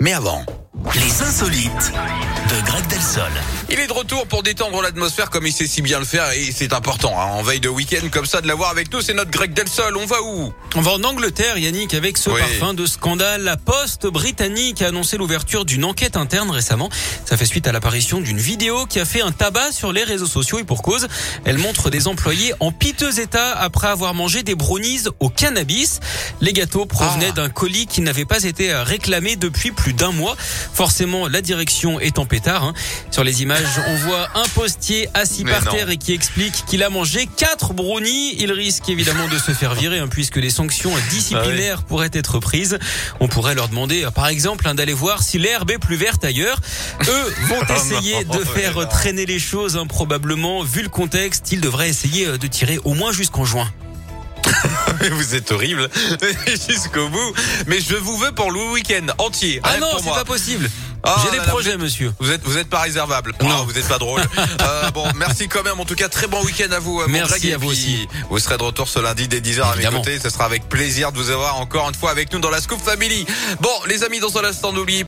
Mais avant... Les insolites de Greg Delsol. Il est de retour pour détendre l'atmosphère comme il sait si bien le faire et c'est important. Hein, en veille de week-end comme ça de l'avoir avec nous, c'est notre Greg Delsol. On va où? On va en Angleterre, Yannick, avec ce parfum de scandale. La Poste britannique a annoncé l'ouverture d'une enquête interne récemment. Ça fait suite à l'apparition d'une vidéo qui a fait un tabac sur les réseaux sociaux et pour cause. Elle montre des employés en piteux état après avoir mangé des brownies au cannabis. Les gâteaux provenaient Ah. d'un colis qui n'avait pas été réclamé depuis plus d'un mois. Forcément, la direction est en pétard. hein. Sur les images, on voit un postier assis Mais par non. terre et qui explique qu'il a mangé quatre brownies. Il risque évidemment de se faire virer hein, puisque des sanctions disciplinaires pourraient être prises. On pourrait leur demander, euh, par exemple, hein, d'aller voir si l'herbe est plus verte ailleurs. Eux vont Oh essayer non, de faire traîner les choses probablement. Vu le contexte, ils devraient essayer euh, de tirer au moins jusqu'en juin. Vous êtes horrible jusqu'au bout. Mais je vous veux pour le week-end entier. Ah non, c'est pas possible. Ah J'ai des projets, monsieur. Vous êtes, vous êtes pas réservable. Non. Ah, vous êtes pas drôle. Euh, bon, merci quand même. En tout cas, très bon week-end à vous. euh, mon Merci à vous aussi. Vous serez de retour ce lundi dès 10h à mes côtés. Ce sera avec plaisir de vous avoir encore une fois avec nous dans la Scoop Family. Bon, les amis, dans un instant, n'oubliez